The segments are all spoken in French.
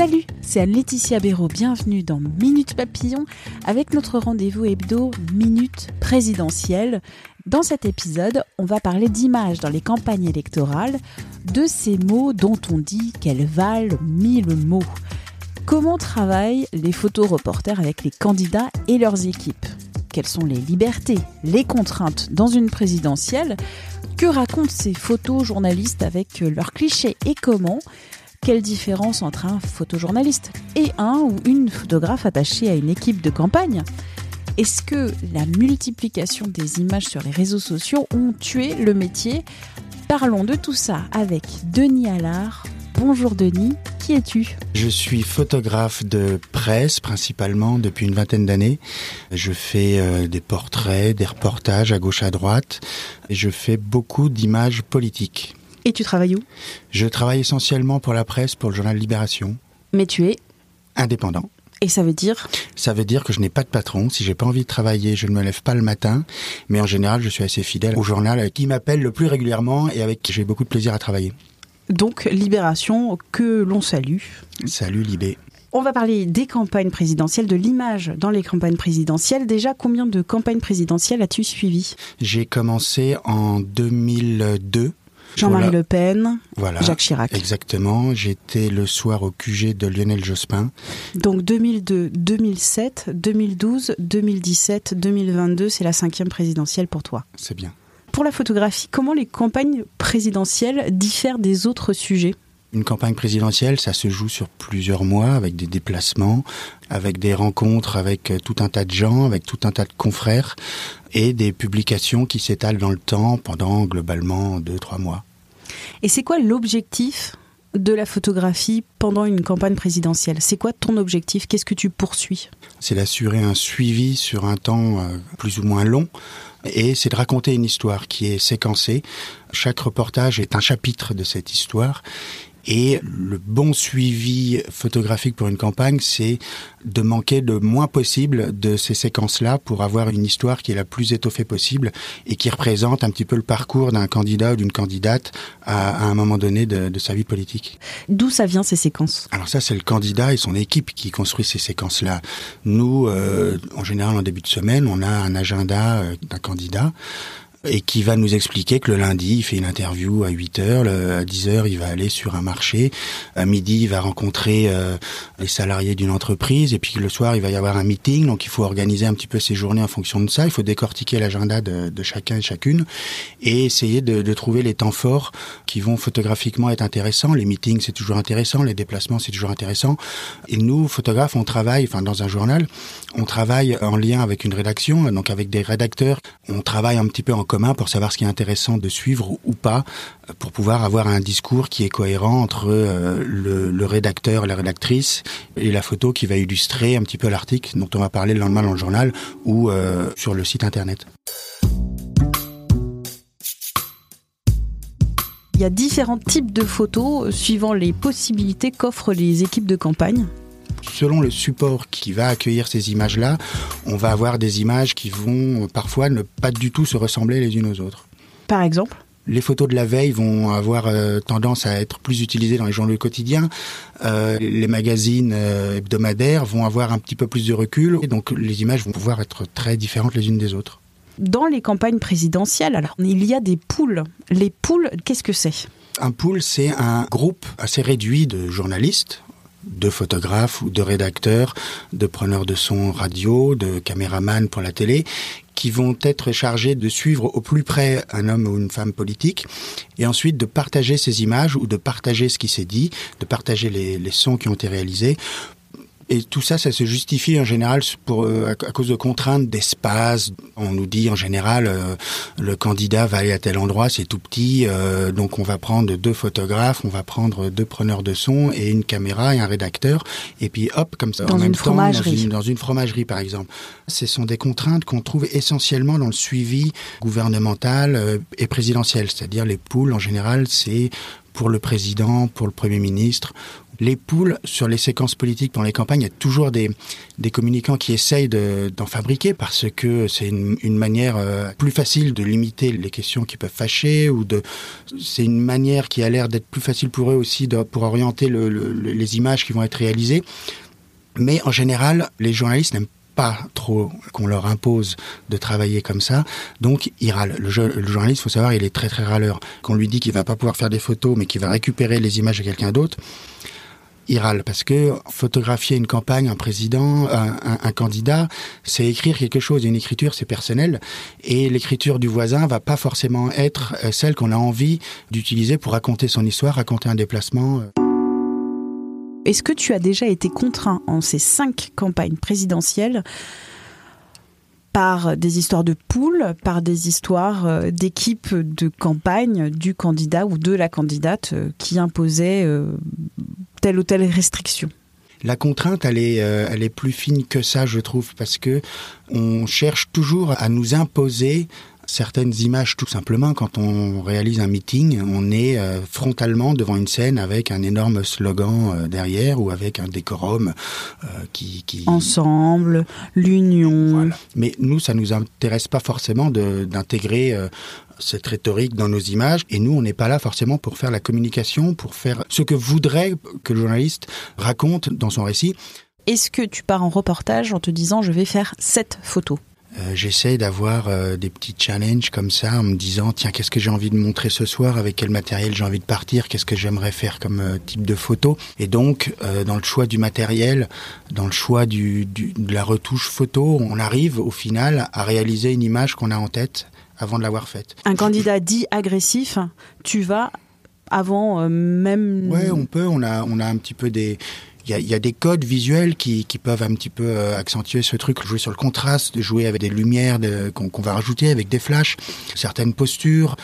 Salut, c'est Laetitia Béraud. Bienvenue dans Minute Papillon avec notre rendez-vous hebdo Minute Présidentielle. Dans cet épisode, on va parler d'images dans les campagnes électorales, de ces mots dont on dit qu'elles valent mille mots. Comment travaillent les photoreporters avec les candidats et leurs équipes? Quelles sont les libertés, les contraintes dans une présidentielle? Que racontent ces photojournalistes avec leurs clichés et comment? Quelle différence entre un photojournaliste et un ou une photographe attachée à une équipe de campagne? Est-ce que la multiplication des images sur les réseaux sociaux ont tué le métier? Parlons de tout ça avec Denis Allard. Bonjour Denis, qui es-tu? Je suis photographe de presse principalement depuis une vingtaine d'années. Je fais euh, des portraits, des reportages à gauche à droite et je fais beaucoup d'images politiques. Et tu travailles où? Je travaille essentiellement pour la presse, pour le journal Libération. Mais tu es Indépendant. Et ça veut dire? Ça veut dire que je n'ai pas de patron. Si j'ai pas envie de travailler, je ne me lève pas le matin. Mais en général, je suis assez fidèle au journal qui m'appelle le plus régulièrement et avec qui j'ai beaucoup de plaisir à travailler. Donc Libération que l'on salue. Salut Libé. On va parler des campagnes présidentielles, de l'image dans les campagnes présidentielles. Déjà, combien de campagnes présidentielles as-tu suivi J'ai commencé en 2002 Jean-Marie Voilà. Le Pen, Voilà. Jacques Chirac. Exactement. J'étais le soir au QG de Lionel Jospin. Donc 2002, 2007, 2012, 2017, 2022, c'est la cinquième présidentielle pour toi. C'est bien. Pour la photographie, comment les campagnes présidentielles diffèrent des autres sujets? Une campagne présidentielle, ça se joue sur plusieurs mois avec des déplacements, avec des rencontres avec euh, tout un tas de gens, avec tout un tas de confrères et des publications qui s'étalent dans le temps pendant globalement deux, trois mois. Et c'est quoi l'objectif de la photographie pendant une campagne présidentielle? C'est quoi ton objectif? Qu'est-ce que tu poursuis? C'est d'assurer un suivi sur un temps euh, plus ou moins long et c'est de raconter une histoire qui est séquencée. Chaque reportage est un chapitre de cette histoire. Et le bon suivi photographique pour une campagne, c'est de manquer le moins possible de ces séquences-là pour avoir une histoire qui est la plus étoffée possible et qui représente un petit peu le parcours d'un candidat ou d'une candidate à, à un moment donné de, de sa vie politique. D'où ça vient ces séquences? Alors ça, c'est le candidat et son équipe qui construit ces séquences-là. Nous, euh, en général, en début de semaine, on a un agenda euh, d'un candidat et qui va nous expliquer que le lundi, il fait une interview à 8 heures, le- à 10 heures, il va aller sur un marché, à midi, il va rencontrer euh, les salariés d'une entreprise, et puis le soir, il va y avoir un meeting, donc il faut organiser un petit peu ses journées en fonction de ça, il faut décortiquer l'agenda de, de chacun et chacune, et essayer de, de trouver les temps forts qui vont photographiquement être intéressants. Les meetings, c'est toujours intéressant, les déplacements, c'est toujours intéressant. Et nous, photographes, on travaille, enfin dans un journal, on travaille en lien avec une rédaction, donc avec des rédacteurs. On travaille un petit peu en commun pour savoir ce qui est intéressant de suivre ou pas, euh, pour pouvoir avoir un discours qui est cohérent entre euh, le, rédacteur, la rédactrice et la photo qui va illustrer un petit peu l'article dont on va parler le lendemain dans le journal ou euh, sur le site internet. Il y a différents types de photos suivant les possibilités qu'offrent les équipes de campagne. Selon le support qui va accueillir ces images-là, on va avoir des images qui vont euh, parfois ne pas du tout se ressembler les unes aux autres. Par exemple Les photos de la veille vont avoir euh, tendance à être plus utilisées dans les journaux quotidiens. Euh, les magazines euh, hebdomadaires vont avoir un petit peu plus de recul. Et donc les images vont pouvoir être très différentes les unes des autres. Dans les campagnes présidentielles, alors, il y a des poules. Les poules, qu'est-ce que c'est? Un pool, c'est un groupe assez réduit de journalistes, de photographes ou de rédacteurs, de preneurs de son radio, de caméramans pour la télé, qui vont être chargés de suivre au plus près un homme ou une femme politique, et ensuite de partager ces images ou de partager ce qui s'est dit, de partager les, les sons qui ont été réalisés Et tout ça, ça se justifie en général pour euh, à, cause de contraintes d'espace. On nous dit en général, euh, le candidat va aller à tel endroit, c'est tout petit, euh, donc on va prendre deux photographes, on va prendre deux preneurs de son et une caméra et un rédacteur, et puis hop, comme ça, dans en une même fromagerie. temps, dans une, dans une fromagerie par exemple. Ce sont des contraintes qu'on trouve essentiellement dans le suivi gouvernemental et présidentiel, c'est-à-dire les poules en général, c'est pour le président, pour le Premier ministre, les poules sur les séquences politiques pendant les campagnes, il y a toujours des, des communicants qui essayent d'en fabriquer parce que c'est une, manière euh, plus facile de limiter les questions qui peuvent fâcher ou de c'est une manière qui a l'air d'être plus facile pour eux aussi pour orienter le, le, les images qui vont être réalisées. Mais en général, les journalistes n'aiment pas trop qu'on leur impose de travailler comme ça. Donc, il râle. Le, jeu, le journaliste, faut savoir, il est très très râleur. Qu'on lui dit qu'il va pas pouvoir faire des photos, mais qu'il va récupérer les images de quelqu'un d'autre, parce que photographier une campagne, un président, un, un, candidat, c'est écrire quelque chose. Une écriture, c'est personnel, et l'écriture du voisin va pas forcément être celle qu'on a envie d'utiliser pour raconter son histoire, raconter un déplacement. Est-ce que tu as déjà été contraint en ces cinq campagnes présidentielles par des histoires de poules, par des histoires d'équipes de campagne du candidat ou de la candidate qui imposaient telle ou telle restriction. La contrainte, elle est, euh, est plus fine que ça, je trouve, parce que on cherche toujours à nous imposer certaines images tout simplement. Quand on réalise un meeting on est euh, frontalement devant une scène avec un énorme slogan euh, derrière ou avec un décorum euh, qui, qui ensemble l'union. Voilà. mais nous ça nous intéresse pas forcément d'intégrer cette rhétorique dans nos images. Et nous on n'est pas là forcément pour faire la communication pour faire ce que voudrait que le journaliste raconte dans son récit. Est-ce que tu pars en reportage en te disant je vais faire cette photo? Euh, j'essaie d'avoir euh, des petits challenges comme ça en me disant tiens qu'est-ce que j'ai envie de montrer ce soir? Avec quel matériel j'ai envie de partir? Qu'est-ce que j'aimerais faire comme euh, type de photo? Et donc euh, dans le choix du matériel dans le choix du, du, de la retouche photo on arrive au final à réaliser une image qu'on a en tête avant de l'avoir faite. Un candidat dit agressif tu vas avant même ouais on peut on a on a un petit peu des il y a, des codes visuels qui, peuvent un petit peu euh, accentuer ce truc, jouer sur le contraste, jouer avec des lumières qu'on qu va rajouter avec des flashs, certaines postures.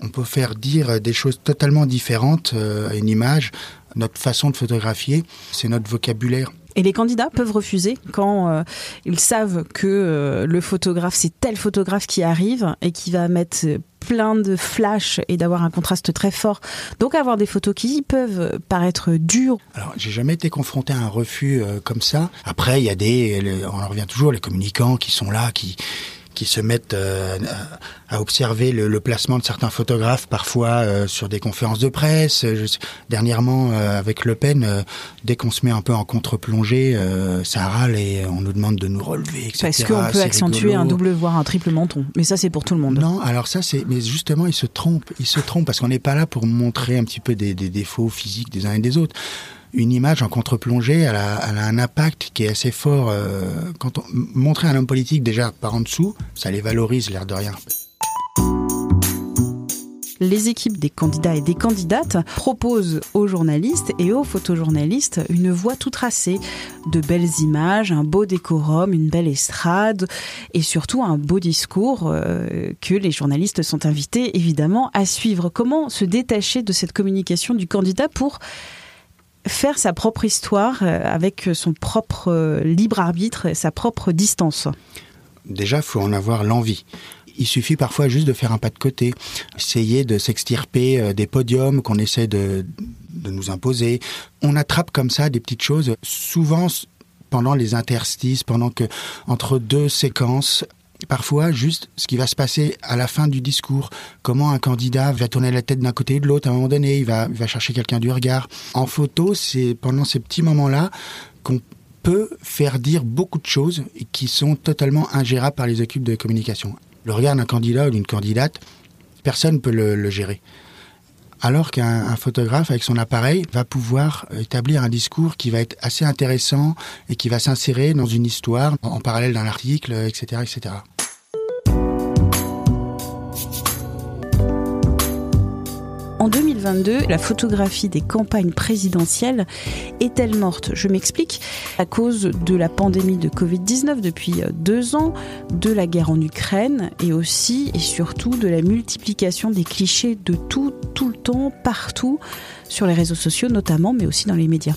On peut faire dire des choses totalement différentes euh, à une image. Notre façon de photographier, c'est notre vocabulaire. Et les candidats peuvent refuser quand euh, ils savent que le photographe, c'est tel photographe qui arrive et qui va mettre plein de flash et d'avoir un contraste très fort. Donc avoir des photos qui peuvent paraître dures. Alors j'ai jamais été confronté à un refus euh, comme ça. Après il y a des, on en revient toujours, les communicants qui sont là, qui qui se mettent euh, à observer le, le placement de certains photographes parfois euh, sur des conférences de presse. Je, dernièrement, euh, avec Le Pen, euh, dès qu'on se met un peu en contre-plongée, euh, ça râle et on nous demande de nous relever, etc. Parce qu'on peut accentuer rigolo. un double, voire un triple menton. Mais ça, c'est pour tout le monde. Non, alors ça, c'est. Mais justement, ils se trompent. Ils se trompent parce qu'on n'est pas là pour montrer un petit peu des, des défauts physiques des uns et des autres une image en contre-plongée, elle, a, un impact qui est assez fort. Euh, montrer un homme politique déjà par en dessous, ça les valorise, l'air de rien. Les équipes des candidats et des candidates proposent aux journalistes et aux photojournalistes une voie tout tracée, de belles images, un beau décorum, une belle estrade et surtout un beau discours euh, que les journalistes sont invités évidemment à suivre. Comment se détacher de cette communication du candidat pour faire sa propre histoire avec son propre libre arbitre et sa propre distance Déjà, faut en avoir l'envie. Il suffit parfois juste de faire un pas de côté, essayer de s'extirper des podiums qu'on essaie de, de nous imposer. On attrape comme ça des petites choses, souvent pendant les interstices, pendant que entre deux séquences, parfois juste ce qui va se passer à la fin du discours, comment un candidat va tourner la tête d'un côté et de l'autre à un moment donné, il va, il va chercher quelqu'un du regard. En photo, c'est pendant ces petits moments-là qu'on peut faire dire beaucoup de choses qui sont totalement ingérables par les équipes de communication. Le regard d'un candidat ou d'une candidate, personne ne peut le, le gérer alors qu'un photographe avec son appareil va pouvoir établir un discours qui va être assez intéressant et qui va s'insérer dans une histoire en parallèle d'un article, etc., etc. En 2022, la photographie des campagnes présidentielles est-elle morte Je m'explique. À cause de la pandémie de Covid-19 depuis deux ans, de la guerre en Ukraine et aussi et surtout de la multiplication des clichés de tout, tout le temps, partout, sur les réseaux sociaux notamment, mais aussi dans les médias.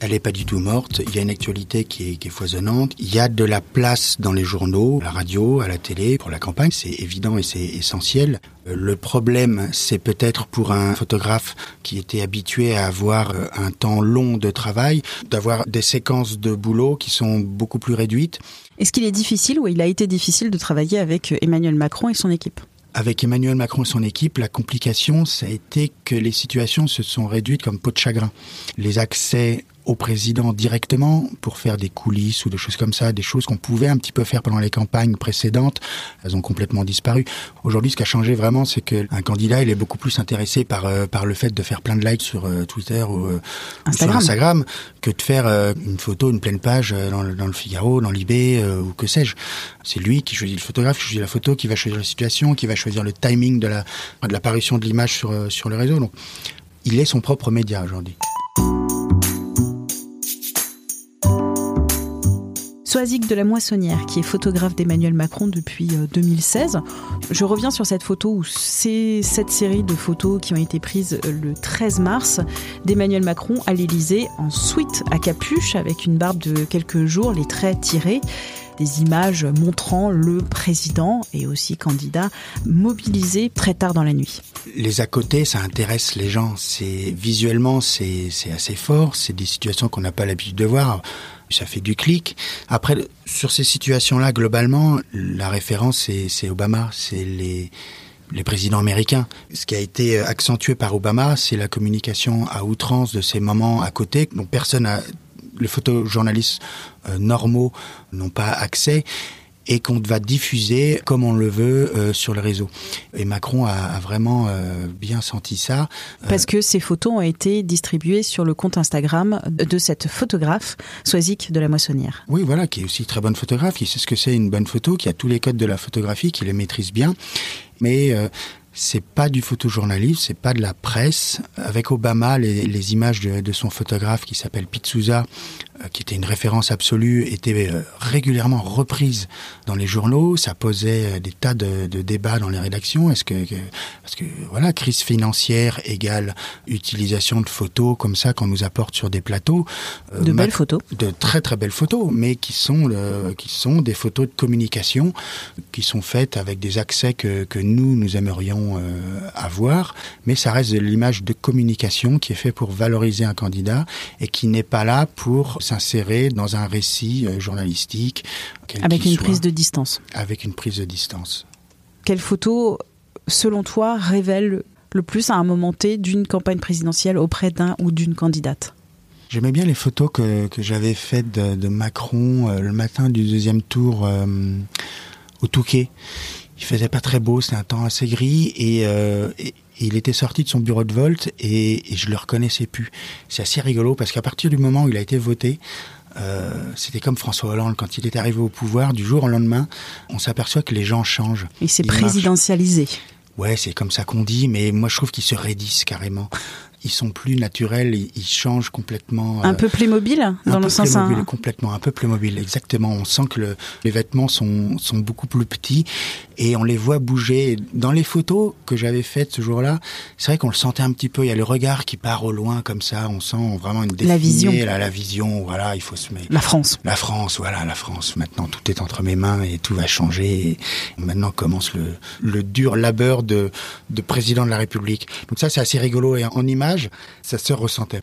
Elle n'est pas du tout morte. Il y a une actualité qui est, qui est, foisonnante. Il y a de la place dans les journaux, la radio, à la télé pour la campagne. C'est évident et c'est essentiel. Euh, le problème, c'est peut-être pour un photographe qui était habitué à avoir euh, un temps long de travail, d'avoir des séquences de boulot qui sont beaucoup plus réduites. Est-ce qu'il est difficile ou il a été difficile de travailler avec Emmanuel Macron et son équipe? Avec Emmanuel Macron et son équipe, la complication, ça a été que les situations se sont réduites comme peau de chagrin. Les accès au président directement pour faire des coulisses ou des choses comme ça, des choses qu'on pouvait un petit peu faire pendant les campagnes précédentes, elles ont complètement disparu. Aujourd'hui, ce qui a changé vraiment, c'est qu'un candidat, il est beaucoup plus intéressé par euh, par le fait de faire plein de likes sur euh, Twitter ou euh, Instagram. sur Instagram que de faire une photo, une pleine page dans, dans le Figaro, dans l'IB ou que sais-je. C'est lui qui choisit le photographe, qui choisit la photo, qui va choisir la situation, qui va choisir le timing de la de l'apparition de l'image sur sur le réseau. Donc, il est son propre média aujourd'hui. Soazic de la Moissonnière, qui est photographe d'Emmanuel Macron depuis 2016. Euh, Je reviens sur cette photo où c'est cette série de photos qui ont été prises euh, le 13 mars d'Emmanuel Macron à l'Élysée en suite à capuche avec une barbe de quelques jours, les traits tirés des images montrant le président et aussi candidat mobilisé très tard dans la nuit. Les à côté, ça intéresse les gens. C'est visuellement, c'est assez fort. C'est des situations qu'on n'a pas l'habitude de voir ça fait du clic. Après, sur ces situations-là, globalement, la référence, c'est Obama, c'est les, les présidents américains. Ce qui a été accentué par Obama, c'est la communication à outrance de ces moments à côté, dont personne a, les photojournalistes euh, normaux n'ont pas accès et qu'on va diffuser comme on le veut euh, sur le réseau. Et Macron a, a vraiment euh, bien senti ça. Euh, Parce que ces photos ont été distribuées sur le compte Instagram de cette photographe, Soisic de la Moissonnière. Oui, voilà, qui est aussi très bonne photographe, qui sait ce que c'est une bonne photo, qui a tous les codes de la photographie, qui les maîtrise bien. Mais c'est pas du photojournalisme, c'est pas de la presse. Avec Obama, les, les images de, de, son photographe qui s'appelle Souza, euh, qui était une référence absolue, étaient euh, régulièrement reprises dans les journaux. Ça posait euh, des tas de, de débats dans les rédactions. Est-ce que, que, parce que voilà, crise financière égale utilisation de photos comme ça qu'on nous apporte sur des plateaux. De belles photos. De très très belles photos, mais qui sont le, qui sont des photos de communication qui sont faites avec des accès que, que nous nous aimerions euh, avoir, mais ça reste de l'image de communication qui est fait pour valoriser un candidat et qui n'est pas là pour s'insérer dans un récit euh, journalistique. Avec une soit, prise de distance. Avec une prise de distance. Quelle photo, selon toi, révèle le plus à un moment T d'une campagne présidentielle auprès d'un ou d'une candidate? J'aimais bien les photos que, que j'avais faites de, de Macron euh, le matin du deuxième tour euh, au Touquet il faisait pas très beau, c'était un temps assez gris et, euh, et, il était sorti de son bureau de vote et, et je le reconnaissais plus. C'est assez rigolo parce qu'à partir du moment où il a été voté, euh, c'était comme François Hollande quand il est arrivé au pouvoir, du jour au lendemain, on s'aperçoit que les gens changent. Il s'est présidentialisé. Marchent. Ouais, c'est comme ça qu'on dit, mais moi je trouve qu'ils se raidissent carrément ils sont plus naturels, ils, changent complètement. Un euh, peu Playmobil dans le sens un... complètement, un peu Playmobil, exactement. On sent que le, les vêtements sont, sont beaucoup plus petits et on les voit bouger. Dans les photos que j'avais faites ce jour-là, c'est vrai qu'on le sentait un petit peu. Il y a le regard qui part au loin comme ça. On sent vraiment une la vision. La vision, voilà, il faut se mettre. La France. La France, voilà, la France. Maintenant, tout est entre mes mains et tout va changer. Et maintenant commence le, le dur labeur de, de président de la République. Donc ça, c'est assez rigolo et en image, ça se ressentait.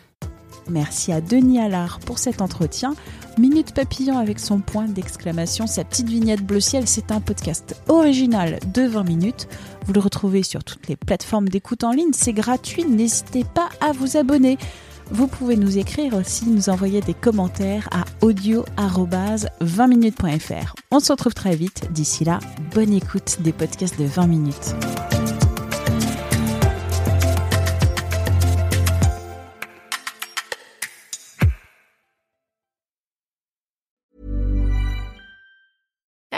Merci à Denis Allard pour cet entretien. Minute Papillon avec son point d'exclamation, sa petite vignette bleu ciel, c'est un podcast original de 20 minutes. Vous le retrouvez sur toutes les plateformes d'écoute en ligne, c'est gratuit, n'hésitez pas à vous abonner. Vous pouvez nous écrire aussi, nous envoyer des commentaires à audio-20minutes.fr. On se retrouve très vite. D'ici là, bonne écoute des podcasts de 20 minutes.